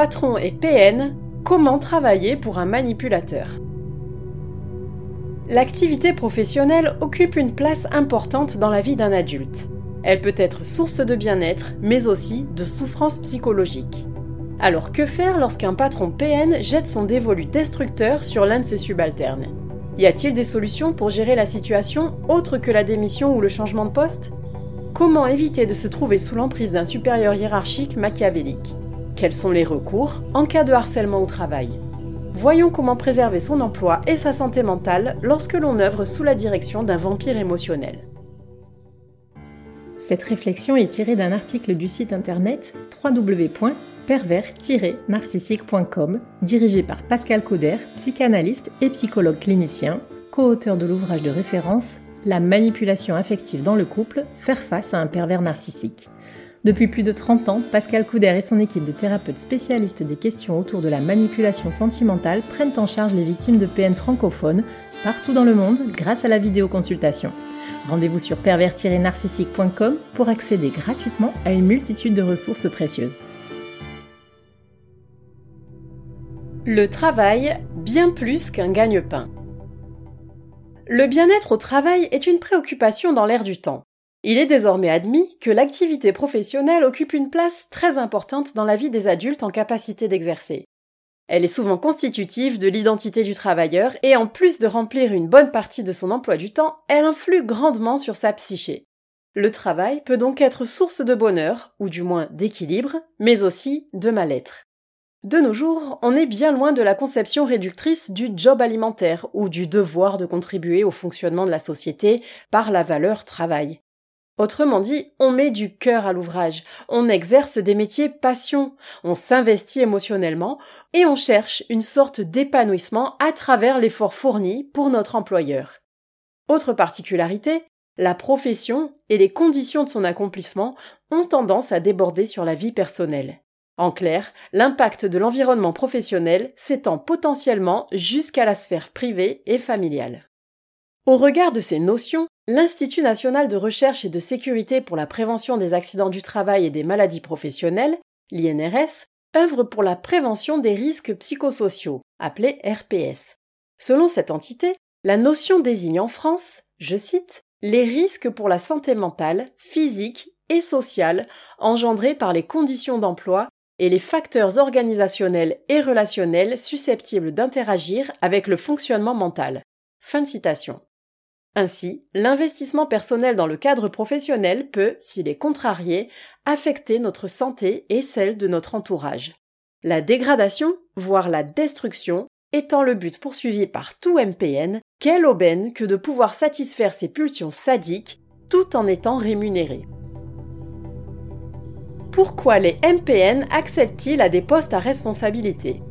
Patron est PN, comment travailler pour un manipulateur L'activité professionnelle occupe une place importante dans la vie d'un adulte. Elle peut être source de bien-être, mais aussi de souffrance psychologique. Alors que faire lorsqu'un patron PN jette son dévolu destructeur sur l'un de ses subalternes? Y a-t-il des solutions pour gérer la situation autre que la démission ou le changement de poste? Comment éviter de se trouver sous l'emprise d'un supérieur hiérarchique machiavélique? Quels sont les recours en cas de harcèlement au travail Voyons comment préserver son emploi et sa santé mentale lorsque l'on œuvre sous la direction d'un vampire émotionnel. Cette réflexion est tirée d'un article du site internet www.pervers-narcissique.com dirigé par Pascal Cauder, psychanalyste et psychologue clinicien, co-auteur de l'ouvrage de référence La manipulation affective dans le couple, faire face à un pervers narcissique. Depuis plus de 30 ans, Pascal Couder et son équipe de thérapeutes spécialistes des questions autour de la manipulation sentimentale prennent en charge les victimes de PN francophones partout dans le monde grâce à la vidéoconsultation. Rendez-vous sur pervers-narcissique.com pour accéder gratuitement à une multitude de ressources précieuses. Le travail, bien plus qu'un gagne-pain. Le bien-être au travail est une préoccupation dans l'air du temps. Il est désormais admis que l'activité professionnelle occupe une place très importante dans la vie des adultes en capacité d'exercer. Elle est souvent constitutive de l'identité du travailleur et en plus de remplir une bonne partie de son emploi du temps, elle influe grandement sur sa psyché. Le travail peut donc être source de bonheur, ou du moins d'équilibre, mais aussi de mal-être. De nos jours, on est bien loin de la conception réductrice du job alimentaire ou du devoir de contribuer au fonctionnement de la société par la valeur travail. Autrement dit, on met du cœur à l'ouvrage, on exerce des métiers passion, on s'investit émotionnellement et on cherche une sorte d'épanouissement à travers l'effort fourni pour notre employeur. Autre particularité, la profession et les conditions de son accomplissement ont tendance à déborder sur la vie personnelle. En clair, l'impact de l'environnement professionnel s'étend potentiellement jusqu'à la sphère privée et familiale. Au regard de ces notions, l'Institut national de recherche et de sécurité pour la prévention des accidents du travail et des maladies professionnelles, l'INRS, œuvre pour la prévention des risques psychosociaux, appelés RPS. Selon cette entité, la notion désigne en France, je cite, les risques pour la santé mentale, physique et sociale engendrés par les conditions d'emploi et les facteurs organisationnels et relationnels susceptibles d'interagir avec le fonctionnement mental. Fin de citation. Ainsi, l'investissement personnel dans le cadre professionnel peut, s'il est contrarié, affecter notre santé et celle de notre entourage. La dégradation, voire la destruction, étant le but poursuivi par tout MPN, quelle aubaine que de pouvoir satisfaire ses pulsions sadiques tout en étant rémunéré. Pourquoi les MPN accèdent-ils à des postes à responsabilité?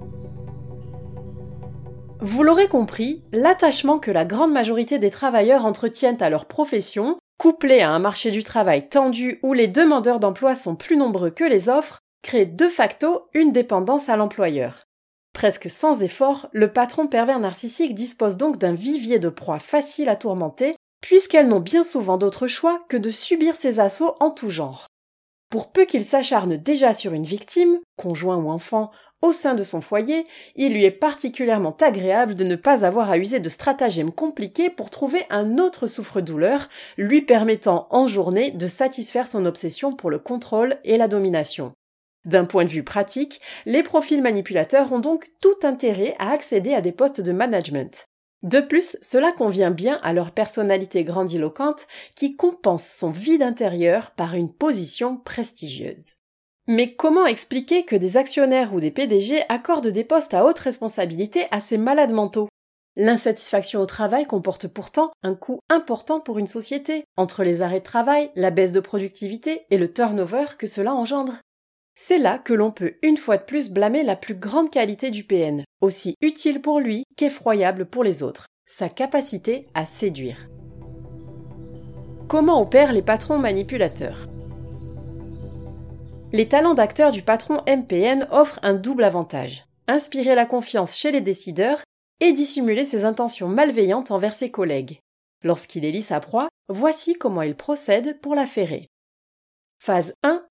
Vous l'aurez compris, l'attachement que la grande majorité des travailleurs entretiennent à leur profession, couplé à un marché du travail tendu où les demandeurs d'emploi sont plus nombreux que les offres, crée de facto une dépendance à l'employeur. Presque sans effort, le patron pervers narcissique dispose donc d'un vivier de proies faciles à tourmenter, puisqu'elles n'ont bien souvent d'autre choix que de subir ses assauts en tout genre. Pour peu qu'il s'acharne déjà sur une victime, conjoint ou enfant, au sein de son foyer, il lui est particulièrement agréable de ne pas avoir à user de stratagèmes compliqués pour trouver un autre souffre-douleur, lui permettant en journée de satisfaire son obsession pour le contrôle et la domination. D'un point de vue pratique, les profils manipulateurs ont donc tout intérêt à accéder à des postes de management. De plus, cela convient bien à leur personnalité grandiloquente qui compense son vide intérieur par une position prestigieuse. Mais comment expliquer que des actionnaires ou des PDG accordent des postes à haute responsabilité à ces malades mentaux? L'insatisfaction au travail comporte pourtant un coût important pour une société, entre les arrêts de travail, la baisse de productivité et le turnover que cela engendre. C'est là que l'on peut une fois de plus blâmer la plus grande qualité du PN, aussi utile pour lui qu'effroyable pour les autres, sa capacité à séduire. Comment opèrent les patrons manipulateurs? Les talents d'acteur du patron MPN offrent un double avantage. Inspirer la confiance chez les décideurs et dissimuler ses intentions malveillantes envers ses collègues. Lorsqu'il élit sa proie, voici comment il procède pour la ferrer. Phase 1.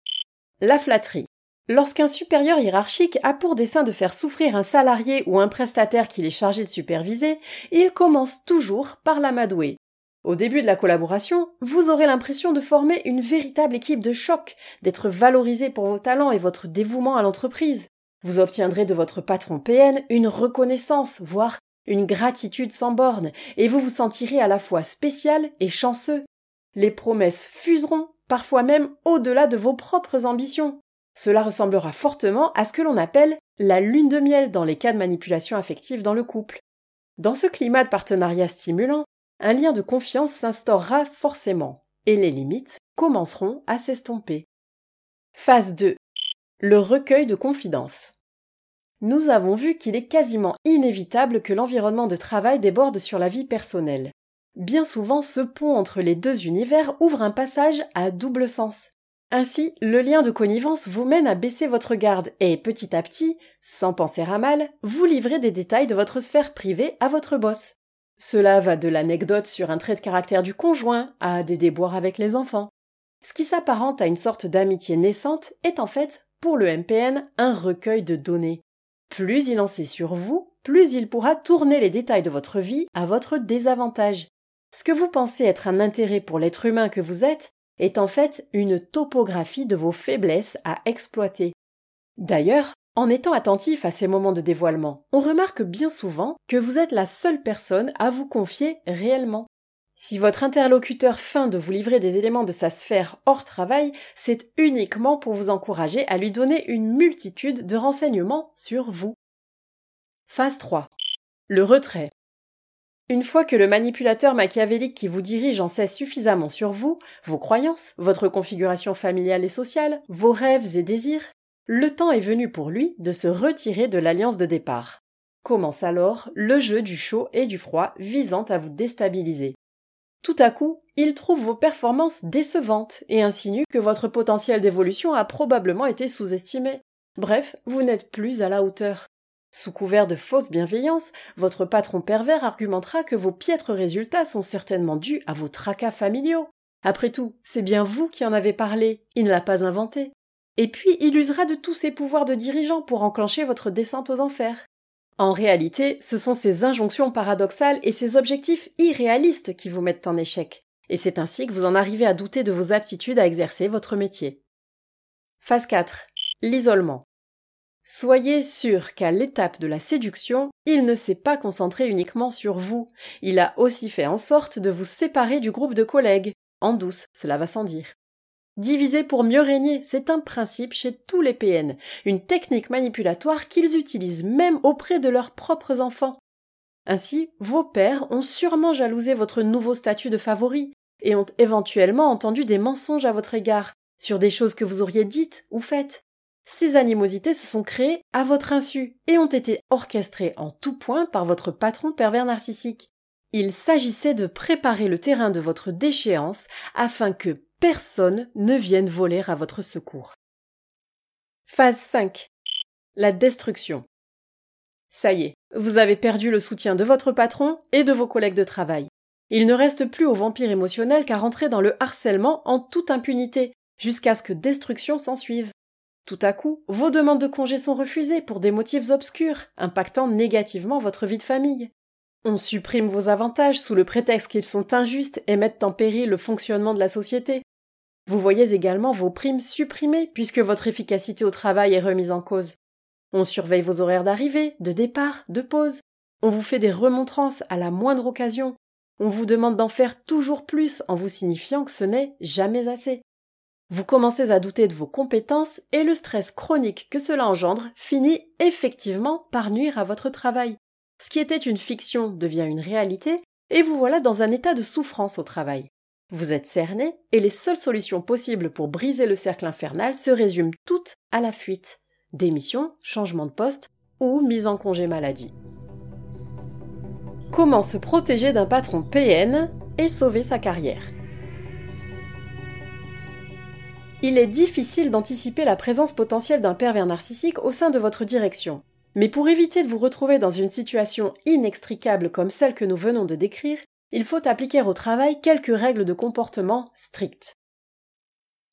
La flatterie. Lorsqu'un supérieur hiérarchique a pour dessein de faire souffrir un salarié ou un prestataire qu'il est chargé de superviser, il commence toujours par l'amadouer. Au début de la collaboration, vous aurez l'impression de former une véritable équipe de choc, d'être valorisé pour vos talents et votre dévouement à l'entreprise. Vous obtiendrez de votre patron PN une reconnaissance, voire une gratitude sans borne, et vous vous sentirez à la fois spécial et chanceux. Les promesses fuseront, parfois même au-delà de vos propres ambitions. Cela ressemblera fortement à ce que l'on appelle la lune de miel dans les cas de manipulation affective dans le couple. Dans ce climat de partenariat stimulant, un lien de confiance s'instaurera forcément, et les limites commenceront à s'estomper. Phase 2. Le recueil de confidences. Nous avons vu qu'il est quasiment inévitable que l'environnement de travail déborde sur la vie personnelle. Bien souvent, ce pont entre les deux univers ouvre un passage à double sens. Ainsi, le lien de connivence vous mène à baisser votre garde et, petit à petit, sans penser à mal, vous livrez des détails de votre sphère privée à votre boss. Cela va de l'anecdote sur un trait de caractère du conjoint à des déboires avec les enfants. Ce qui s'apparente à une sorte d'amitié naissante est en fait, pour le MPN, un recueil de données. Plus il en sait sur vous, plus il pourra tourner les détails de votre vie à votre désavantage. Ce que vous pensez être un intérêt pour l'être humain que vous êtes est en fait une topographie de vos faiblesses à exploiter. D'ailleurs, en étant attentif à ces moments de dévoilement, on remarque bien souvent que vous êtes la seule personne à vous confier réellement. Si votre interlocuteur feint de vous livrer des éléments de sa sphère hors travail, c'est uniquement pour vous encourager à lui donner une multitude de renseignements sur vous. Phase 3. Le retrait. Une fois que le manipulateur machiavélique qui vous dirige en sait suffisamment sur vous, vos croyances, votre configuration familiale et sociale, vos rêves et désirs, le temps est venu pour lui de se retirer de l'alliance de départ. Commence alors le jeu du chaud et du froid visant à vous déstabiliser. Tout à coup, il trouve vos performances décevantes et insinue que votre potentiel d'évolution a probablement été sous-estimé. Bref, vous n'êtes plus à la hauteur. Sous couvert de fausse bienveillance, votre patron pervers argumentera que vos piètres résultats sont certainement dus à vos tracas familiaux. Après tout, c'est bien vous qui en avez parlé, il ne l'a pas inventé. Et puis il usera de tous ses pouvoirs de dirigeant pour enclencher votre descente aux enfers. En réalité, ce sont ces injonctions paradoxales et ces objectifs irréalistes qui vous mettent en échec. Et c'est ainsi que vous en arrivez à douter de vos aptitudes à exercer votre métier. Phase 4. L'isolement. Soyez sûr qu'à l'étape de la séduction, il ne s'est pas concentré uniquement sur vous, il a aussi fait en sorte de vous séparer du groupe de collègues, en douce, cela va sans dire. Diviser pour mieux régner, c'est un principe chez tous les PN, une technique manipulatoire qu'ils utilisent même auprès de leurs propres enfants. Ainsi, vos pères ont sûrement jalousé votre nouveau statut de favori, et ont éventuellement entendu des mensonges à votre égard, sur des choses que vous auriez dites ou faites. Ces animosités se sont créées à votre insu et ont été orchestrées en tout point par votre patron pervers narcissique. Il s'agissait de préparer le terrain de votre déchéance afin que personne ne vienne voler à votre secours. Phase 5. La destruction. Ça y est, vous avez perdu le soutien de votre patron et de vos collègues de travail. Il ne reste plus au vampire émotionnel qu'à rentrer dans le harcèlement en toute impunité, jusqu'à ce que destruction s'ensuive. Tout à coup, vos demandes de congé sont refusées pour des motifs obscurs, impactant négativement votre vie de famille. On supprime vos avantages sous le prétexte qu'ils sont injustes et mettent en péril le fonctionnement de la société. Vous voyez également vos primes supprimées puisque votre efficacité au travail est remise en cause. On surveille vos horaires d'arrivée, de départ, de pause. On vous fait des remontrances à la moindre occasion. On vous demande d'en faire toujours plus en vous signifiant que ce n'est jamais assez. Vous commencez à douter de vos compétences et le stress chronique que cela engendre finit effectivement par nuire à votre travail. Ce qui était une fiction devient une réalité et vous voilà dans un état de souffrance au travail. Vous êtes cerné et les seules solutions possibles pour briser le cercle infernal se résument toutes à la fuite. Démission, changement de poste ou mise en congé maladie. Comment se protéger d'un patron PN et sauver sa carrière? Il est difficile d'anticiper la présence potentielle d'un pervers narcissique au sein de votre direction. Mais pour éviter de vous retrouver dans une situation inextricable comme celle que nous venons de décrire, il faut appliquer au travail quelques règles de comportement strictes.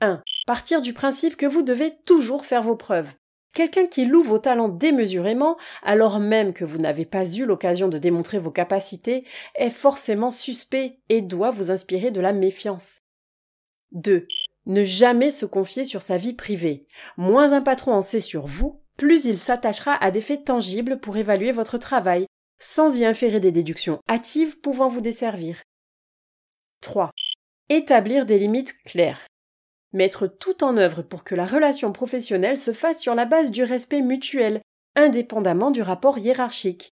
1. partir du principe que vous devez toujours faire vos preuves. Quelqu'un qui loue vos talents démesurément, alors même que vous n'avez pas eu l'occasion de démontrer vos capacités, est forcément suspect et doit vous inspirer de la méfiance. 2. Ne jamais se confier sur sa vie privée. Moins un patron en sait sur vous, plus il s'attachera à des faits tangibles pour évaluer votre travail, sans y inférer des déductions hâtives pouvant vous desservir. 3. Établir des limites claires. Mettre tout en œuvre pour que la relation professionnelle se fasse sur la base du respect mutuel, indépendamment du rapport hiérarchique.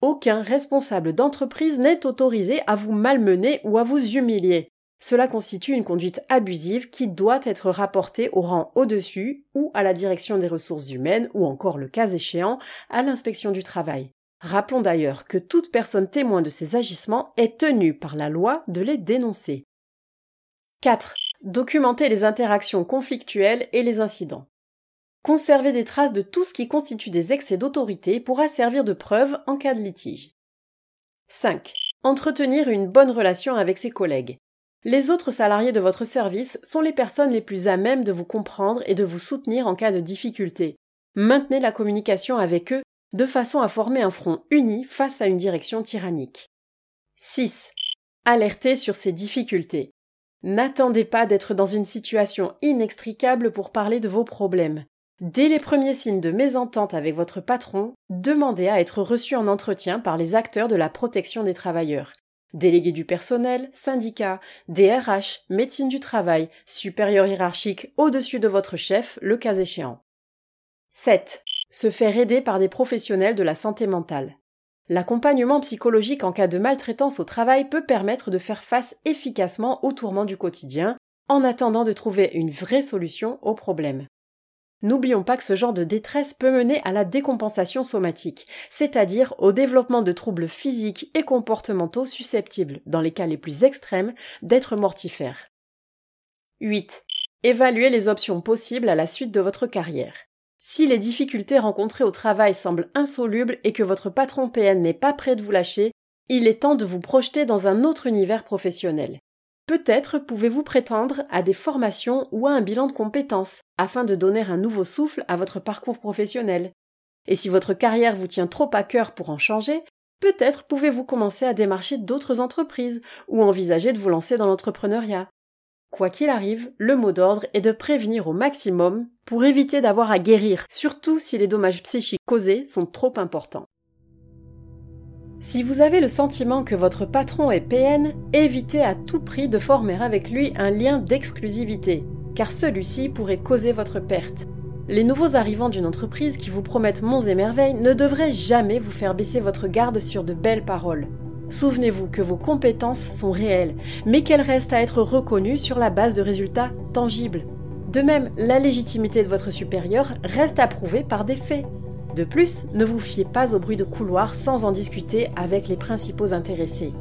Aucun responsable d'entreprise n'est autorisé à vous malmener ou à vous humilier. Cela constitue une conduite abusive qui doit être rapportée au rang au-dessus ou à la direction des ressources humaines ou encore le cas échéant à l'inspection du travail. Rappelons d'ailleurs que toute personne témoin de ces agissements est tenue par la loi de les dénoncer. 4. Documenter les interactions conflictuelles et les incidents. Conserver des traces de tout ce qui constitue des excès d'autorité pourra servir de preuve en cas de litige. 5. Entretenir une bonne relation avec ses collègues. Les autres salariés de votre service sont les personnes les plus à même de vous comprendre et de vous soutenir en cas de difficulté. Maintenez la communication avec eux de façon à former un front uni face à une direction tyrannique. 6. Alerter sur ces difficultés. N'attendez pas d'être dans une situation inextricable pour parler de vos problèmes. Dès les premiers signes de mésentente avec votre patron, demandez à être reçu en entretien par les acteurs de la protection des travailleurs. Délégués du personnel, syndicats, DRH, médecine du travail, supérieur hiérarchique au-dessus de votre chef, le cas échéant. 7. Se faire aider par des professionnels de la santé mentale. L'accompagnement psychologique en cas de maltraitance au travail peut permettre de faire face efficacement aux tourments du quotidien, en attendant de trouver une vraie solution au problème. N'oublions pas que ce genre de détresse peut mener à la décompensation somatique, c'est-à-dire au développement de troubles physiques et comportementaux susceptibles, dans les cas les plus extrêmes, d'être mortifères. 8. Évaluer les options possibles à la suite de votre carrière. Si les difficultés rencontrées au travail semblent insolubles et que votre patron PN n'est pas prêt de vous lâcher, il est temps de vous projeter dans un autre univers professionnel. Peut-être pouvez-vous prétendre à des formations ou à un bilan de compétences afin de donner un nouveau souffle à votre parcours professionnel. Et si votre carrière vous tient trop à cœur pour en changer, peut-être pouvez-vous commencer à démarcher d'autres entreprises ou envisager de vous lancer dans l'entrepreneuriat. Quoi qu'il arrive, le mot d'ordre est de prévenir au maximum pour éviter d'avoir à guérir, surtout si les dommages psychiques causés sont trop importants. Si vous avez le sentiment que votre patron est PN, évitez à tout prix de former avec lui un lien d'exclusivité, car celui-ci pourrait causer votre perte. Les nouveaux arrivants d'une entreprise qui vous promettent monts et merveilles ne devraient jamais vous faire baisser votre garde sur de belles paroles. Souvenez-vous que vos compétences sont réelles, mais qu'elles restent à être reconnues sur la base de résultats tangibles. De même, la légitimité de votre supérieur reste approuvée par des faits. De plus, ne vous fiez pas au bruit de couloir sans en discuter avec les principaux intéressés.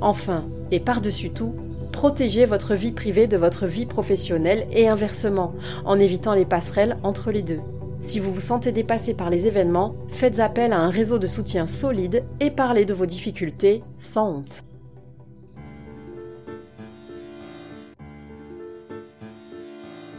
Enfin, et par-dessus tout, protégez votre vie privée de votre vie professionnelle et inversement, en évitant les passerelles entre les deux. Si vous vous sentez dépassé par les événements, faites appel à un réseau de soutien solide et parlez de vos difficultés sans honte.